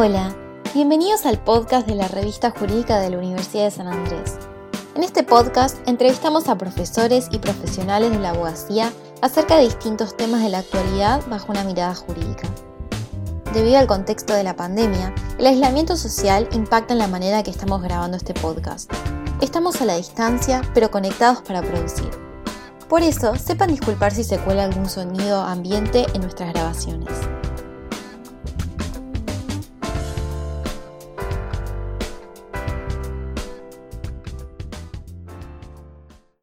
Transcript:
Hola, bienvenidos al podcast de la revista jurídica de la Universidad de San Andrés. En este podcast entrevistamos a profesores y profesionales de la abogacía acerca de distintos temas de la actualidad bajo una mirada jurídica. Debido al contexto de la pandemia, el aislamiento social impacta en la manera que estamos grabando este podcast. Estamos a la distancia, pero conectados para producir. Por eso, sepan disculpar si se cuela algún sonido ambiente en nuestras grabaciones.